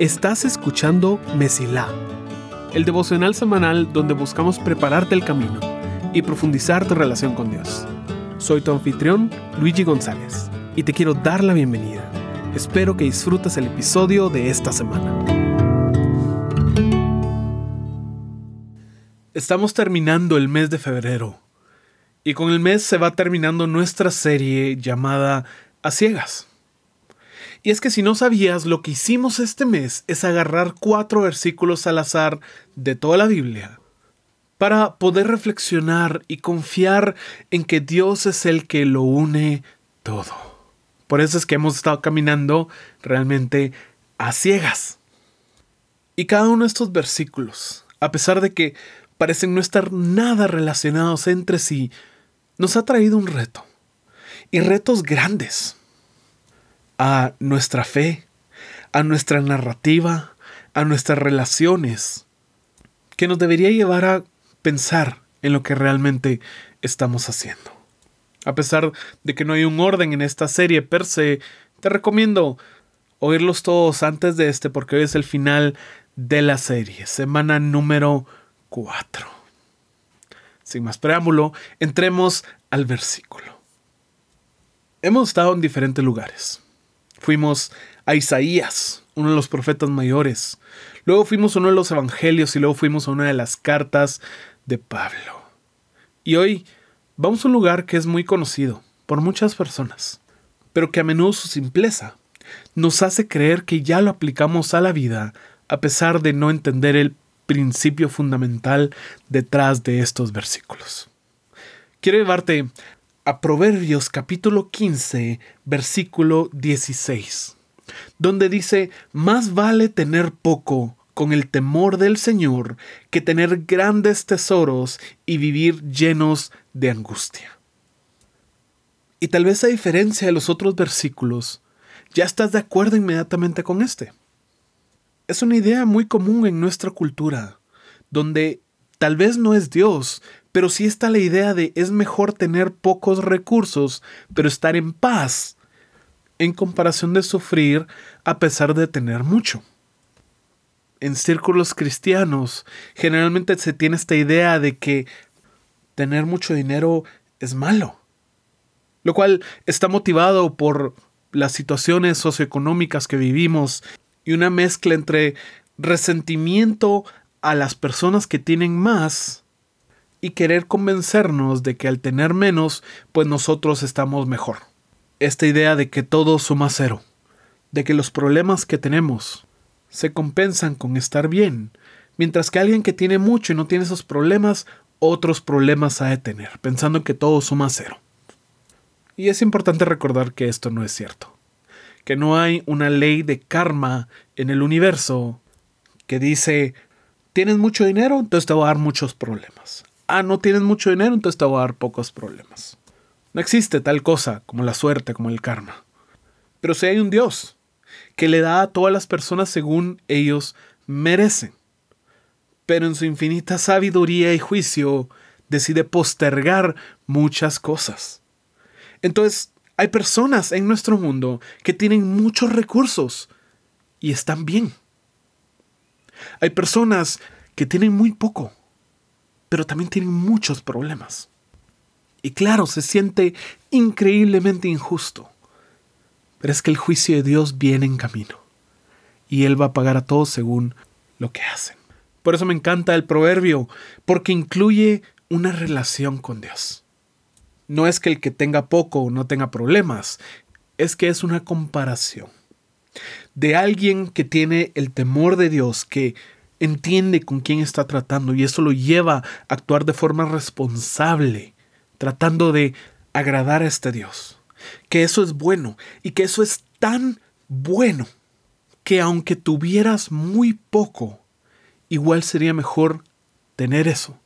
Estás escuchando Mesilá, el devocional semanal donde buscamos prepararte el camino y profundizar tu relación con Dios. Soy tu anfitrión, Luigi González, y te quiero dar la bienvenida. Espero que disfrutes el episodio de esta semana. Estamos terminando el mes de febrero, y con el mes se va terminando nuestra serie llamada A Ciegas. Y es que si no sabías, lo que hicimos este mes es agarrar cuatro versículos al azar de toda la Biblia para poder reflexionar y confiar en que Dios es el que lo une todo. Por eso es que hemos estado caminando realmente a ciegas. Y cada uno de estos versículos, a pesar de que parecen no estar nada relacionados entre sí, nos ha traído un reto. Y retos grandes a nuestra fe, a nuestra narrativa, a nuestras relaciones, que nos debería llevar a pensar en lo que realmente estamos haciendo. A pesar de que no hay un orden en esta serie per se, te recomiendo oírlos todos antes de este porque hoy es el final de la serie, semana número 4. Sin más preámbulo, entremos al versículo. Hemos estado en diferentes lugares. Fuimos a Isaías, uno de los profetas mayores. Luego fuimos a uno de los evangelios y luego fuimos a una de las cartas de Pablo. Y hoy vamos a un lugar que es muy conocido por muchas personas, pero que a menudo su simpleza nos hace creer que ya lo aplicamos a la vida a pesar de no entender el principio fundamental detrás de estos versículos. Quiero llevarte a Proverbios capítulo 15, versículo 16, donde dice, más vale tener poco con el temor del Señor que tener grandes tesoros y vivir llenos de angustia. Y tal vez a diferencia de los otros versículos, ya estás de acuerdo inmediatamente con este. Es una idea muy común en nuestra cultura, donde tal vez no es Dios, pero sí está la idea de es mejor tener pocos recursos, pero estar en paz, en comparación de sufrir a pesar de tener mucho. En círculos cristianos, generalmente se tiene esta idea de que tener mucho dinero es malo, lo cual está motivado por las situaciones socioeconómicas que vivimos y una mezcla entre resentimiento a las personas que tienen más y querer convencernos de que al tener menos, pues nosotros estamos mejor. Esta idea de que todo suma cero, de que los problemas que tenemos se compensan con estar bien, mientras que alguien que tiene mucho y no tiene esos problemas, otros problemas ha de tener, pensando que todo suma cero. Y es importante recordar que esto no es cierto, que no hay una ley de karma en el universo que dice, tienes mucho dinero, entonces te va a dar muchos problemas ah, no tienes mucho dinero, entonces te voy a dar pocos problemas. No existe tal cosa como la suerte, como el karma. Pero si hay un Dios que le da a todas las personas según ellos merecen. Pero en su infinita sabiduría y juicio decide postergar muchas cosas. Entonces, hay personas en nuestro mundo que tienen muchos recursos y están bien. Hay personas que tienen muy poco pero también tienen muchos problemas. Y claro, se siente increíblemente injusto. Pero es que el juicio de Dios viene en camino. Y Él va a pagar a todos según lo que hacen. Por eso me encanta el proverbio, porque incluye una relación con Dios. No es que el que tenga poco no tenga problemas, es que es una comparación de alguien que tiene el temor de Dios, que entiende con quién está tratando y eso lo lleva a actuar de forma responsable, tratando de agradar a este Dios. Que eso es bueno y que eso es tan bueno que aunque tuvieras muy poco, igual sería mejor tener eso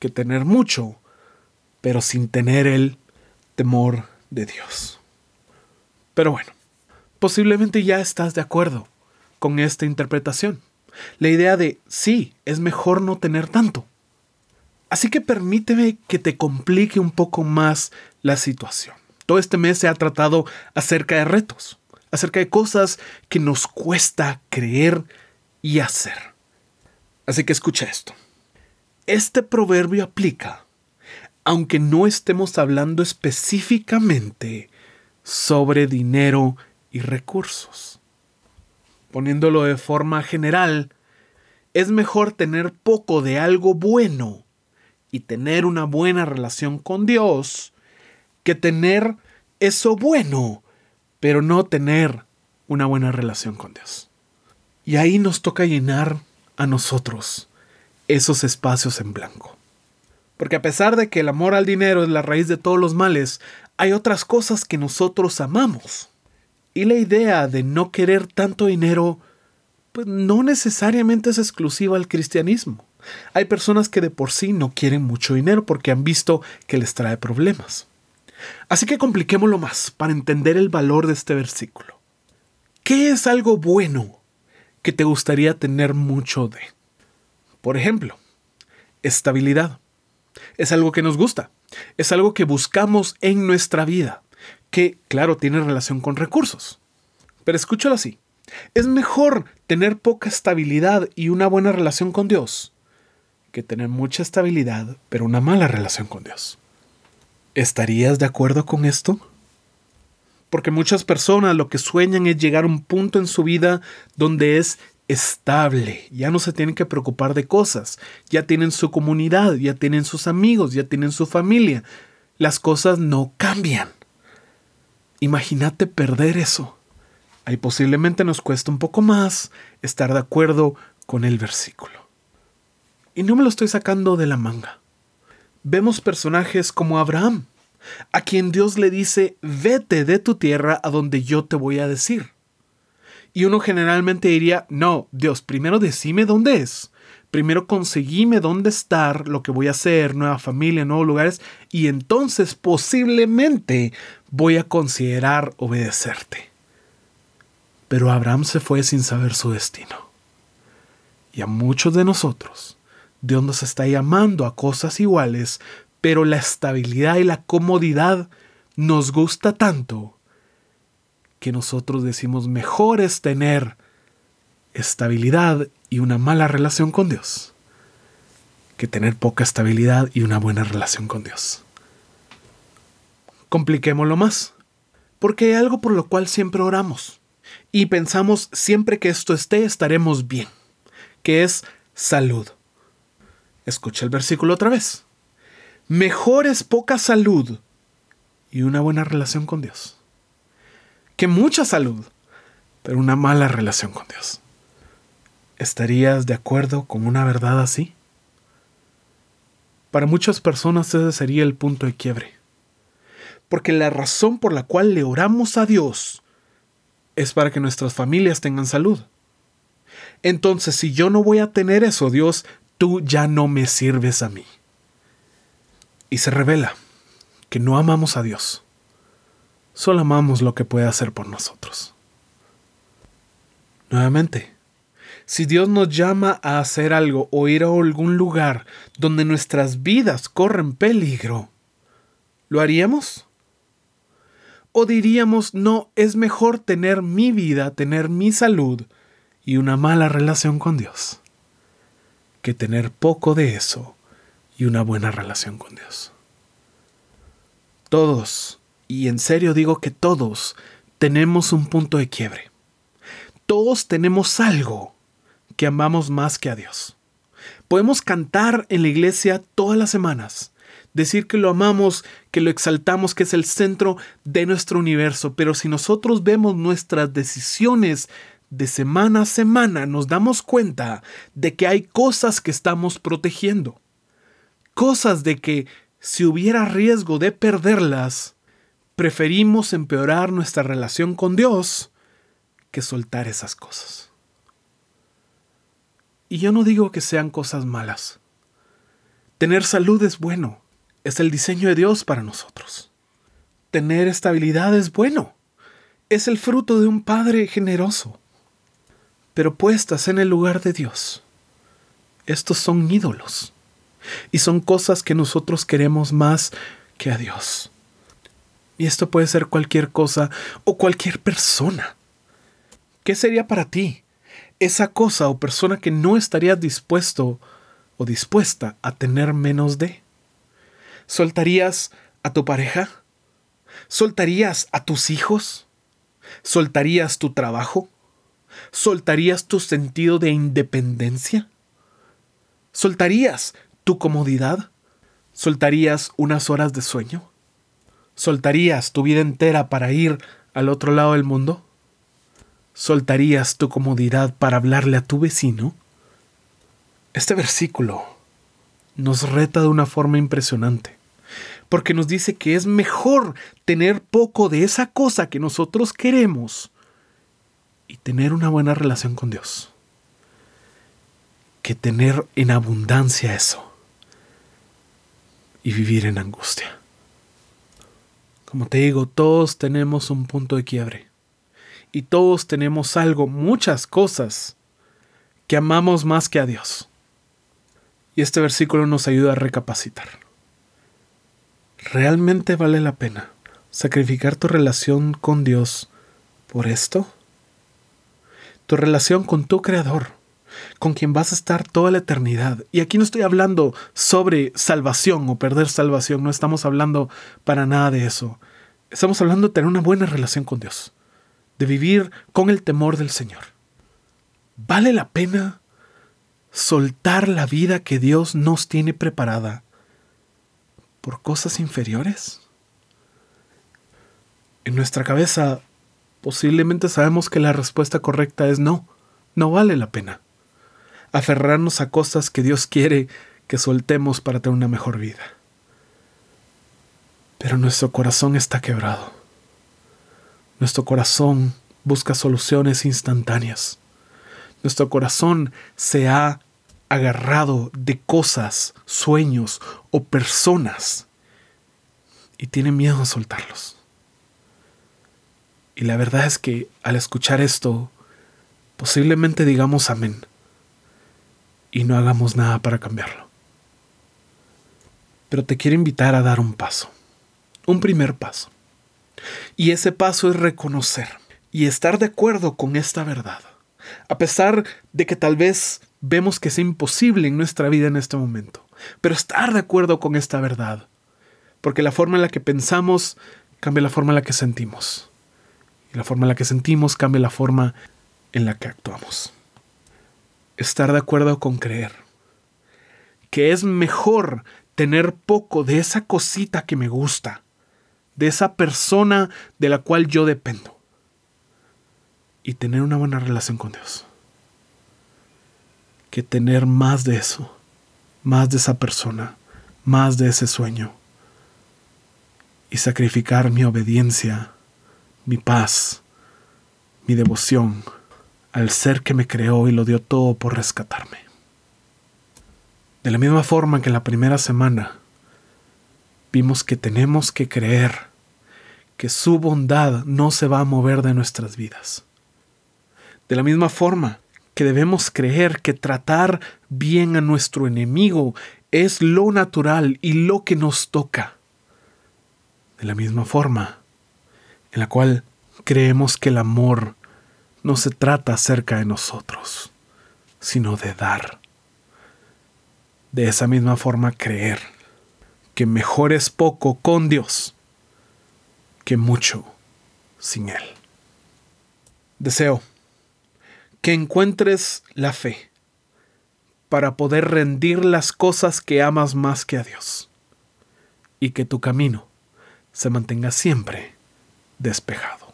que tener mucho, pero sin tener el temor de Dios. Pero bueno, posiblemente ya estás de acuerdo con esta interpretación. La idea de, sí, es mejor no tener tanto. Así que permíteme que te complique un poco más la situación. Todo este mes se ha tratado acerca de retos, acerca de cosas que nos cuesta creer y hacer. Así que escucha esto. Este proverbio aplica, aunque no estemos hablando específicamente sobre dinero y recursos. Poniéndolo de forma general, es mejor tener poco de algo bueno y tener una buena relación con Dios que tener eso bueno, pero no tener una buena relación con Dios. Y ahí nos toca llenar a nosotros esos espacios en blanco. Porque a pesar de que el amor al dinero es la raíz de todos los males, hay otras cosas que nosotros amamos. Y la idea de no querer tanto dinero, pues no necesariamente es exclusiva al cristianismo. Hay personas que de por sí no quieren mucho dinero porque han visto que les trae problemas. Así que compliquémoslo más para entender el valor de este versículo. ¿Qué es algo bueno que te gustaría tener mucho de? Por ejemplo, estabilidad. Es algo que nos gusta, es algo que buscamos en nuestra vida, que claro tiene relación con recursos. Pero escúchalo así, es mejor tener poca estabilidad y una buena relación con Dios que tener mucha estabilidad pero una mala relación con Dios. ¿Estarías de acuerdo con esto? Porque muchas personas lo que sueñan es llegar a un punto en su vida donde es estable, ya no se tienen que preocupar de cosas, ya tienen su comunidad, ya tienen sus amigos, ya tienen su familia. Las cosas no cambian. Imagínate perder eso. Ahí posiblemente nos cuesta un poco más estar de acuerdo con el versículo. Y no me lo estoy sacando de la manga vemos personajes como Abraham, a quien Dios le dice, vete de tu tierra a donde yo te voy a decir. Y uno generalmente diría, no, Dios, primero decime dónde es. Primero conseguime dónde estar, lo que voy a hacer, nueva familia, nuevos lugares, y entonces posiblemente voy a considerar obedecerte. Pero Abraham se fue sin saber su destino. Y a muchos de nosotros Dios nos está llamando a cosas iguales, pero la estabilidad y la comodidad nos gusta tanto que nosotros decimos mejor es tener estabilidad y una mala relación con Dios que tener poca estabilidad y una buena relación con Dios. Compliquémoslo más, porque hay algo por lo cual siempre oramos y pensamos siempre que esto esté estaremos bien, que es salud. Escucha el versículo otra vez. Mejor es poca salud y una buena relación con Dios que mucha salud, pero una mala relación con Dios. ¿Estarías de acuerdo con una verdad así? Para muchas personas ese sería el punto de quiebre. Porque la razón por la cual le oramos a Dios es para que nuestras familias tengan salud. Entonces, si yo no voy a tener eso, Dios, tú ya no me sirves a mí. Y se revela que no amamos a Dios, solo amamos lo que puede hacer por nosotros. Nuevamente, si Dios nos llama a hacer algo o ir a algún lugar donde nuestras vidas corren peligro, ¿lo haríamos? ¿O diríamos, no, es mejor tener mi vida, tener mi salud y una mala relación con Dios? que tener poco de eso y una buena relación con Dios. Todos, y en serio digo que todos, tenemos un punto de quiebre. Todos tenemos algo que amamos más que a Dios. Podemos cantar en la iglesia todas las semanas, decir que lo amamos, que lo exaltamos, que es el centro de nuestro universo, pero si nosotros vemos nuestras decisiones de semana a semana nos damos cuenta de que hay cosas que estamos protegiendo. Cosas de que si hubiera riesgo de perderlas, preferimos empeorar nuestra relación con Dios que soltar esas cosas. Y yo no digo que sean cosas malas. Tener salud es bueno, es el diseño de Dios para nosotros. Tener estabilidad es bueno, es el fruto de un Padre generoso pero puestas en el lugar de Dios. Estos son ídolos y son cosas que nosotros queremos más que a Dios. Y esto puede ser cualquier cosa o cualquier persona. ¿Qué sería para ti esa cosa o persona que no estarías dispuesto o dispuesta a tener menos de? ¿Soltarías a tu pareja? ¿Soltarías a tus hijos? ¿Soltarías tu trabajo? ¿Soltarías tu sentido de independencia? ¿Soltarías tu comodidad? ¿Soltarías unas horas de sueño? ¿Soltarías tu vida entera para ir al otro lado del mundo? ¿Soltarías tu comodidad para hablarle a tu vecino? Este versículo nos reta de una forma impresionante, porque nos dice que es mejor tener poco de esa cosa que nosotros queremos y tener una buena relación con Dios, que tener en abundancia eso y vivir en angustia. Como te digo, todos tenemos un punto de quiebre y todos tenemos algo, muchas cosas que amamos más que a Dios. Y este versículo nos ayuda a recapacitar. ¿Realmente vale la pena sacrificar tu relación con Dios por esto? Tu relación con tu Creador, con quien vas a estar toda la eternidad. Y aquí no estoy hablando sobre salvación o perder salvación, no estamos hablando para nada de eso. Estamos hablando de tener una buena relación con Dios de vivir con el temor del Señor. ¿Vale la pena soltar la vida que Dios nos tiene preparada por cosas inferiores? En nuestra cabeza posiblemente sabemos que la respuesta correcta es no, no vale la pena. Aferrarnos a cosas que Dios quiere que soltemos para tener una mejor vida. Pero nuestro corazón está quebrado. Nuestro corazón busca soluciones instantáneas. Nuestro corazón se ha agarrado de cosas, sueños o personas y tiene miedo a soltarlos. Y la verdad es que al escuchar esto, posiblemente digamos amén y no hagamos nada para cambiarlo. Pero te quiero invitar a dar un paso, un primer paso. Y ese paso es reconocer y estar de acuerdo con esta verdad. A pesar de que tal vez vemos que es imposible en nuestra vida en este momento. Pero estar de acuerdo con esta verdad. Porque la forma en la que pensamos cambia la forma en la que sentimos. Y la forma en la que sentimos cambia la forma en la que actuamos. Estar de acuerdo con creer. Que es mejor tener poco de esa cosita que me gusta de esa persona de la cual yo dependo. Y tener una buena relación con Dios. Que tener más de eso, más de esa persona, más de ese sueño. Y sacrificar mi obediencia, mi paz, mi devoción al ser que me creó y lo dio todo por rescatarme. De la misma forma que en la primera semana vimos que tenemos que creer que su bondad no se va a mover de nuestras vidas. De la misma forma que debemos creer que tratar bien a nuestro enemigo es lo natural y lo que nos toca. De la misma forma en la cual creemos que el amor no se trata acerca de nosotros, sino de dar. De esa misma forma creer que mejor es poco con Dios que mucho sin Él. Deseo que encuentres la fe para poder rendir las cosas que amas más que a Dios y que tu camino se mantenga siempre despejado.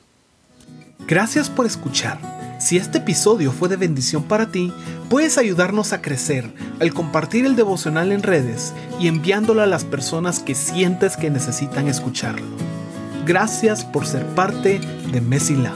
Gracias por escuchar. Si este episodio fue de bendición para ti, puedes ayudarnos a crecer al compartir el devocional en redes y enviándolo a las personas que sientes que necesitan escucharlo. Gracias por ser parte de Mesila.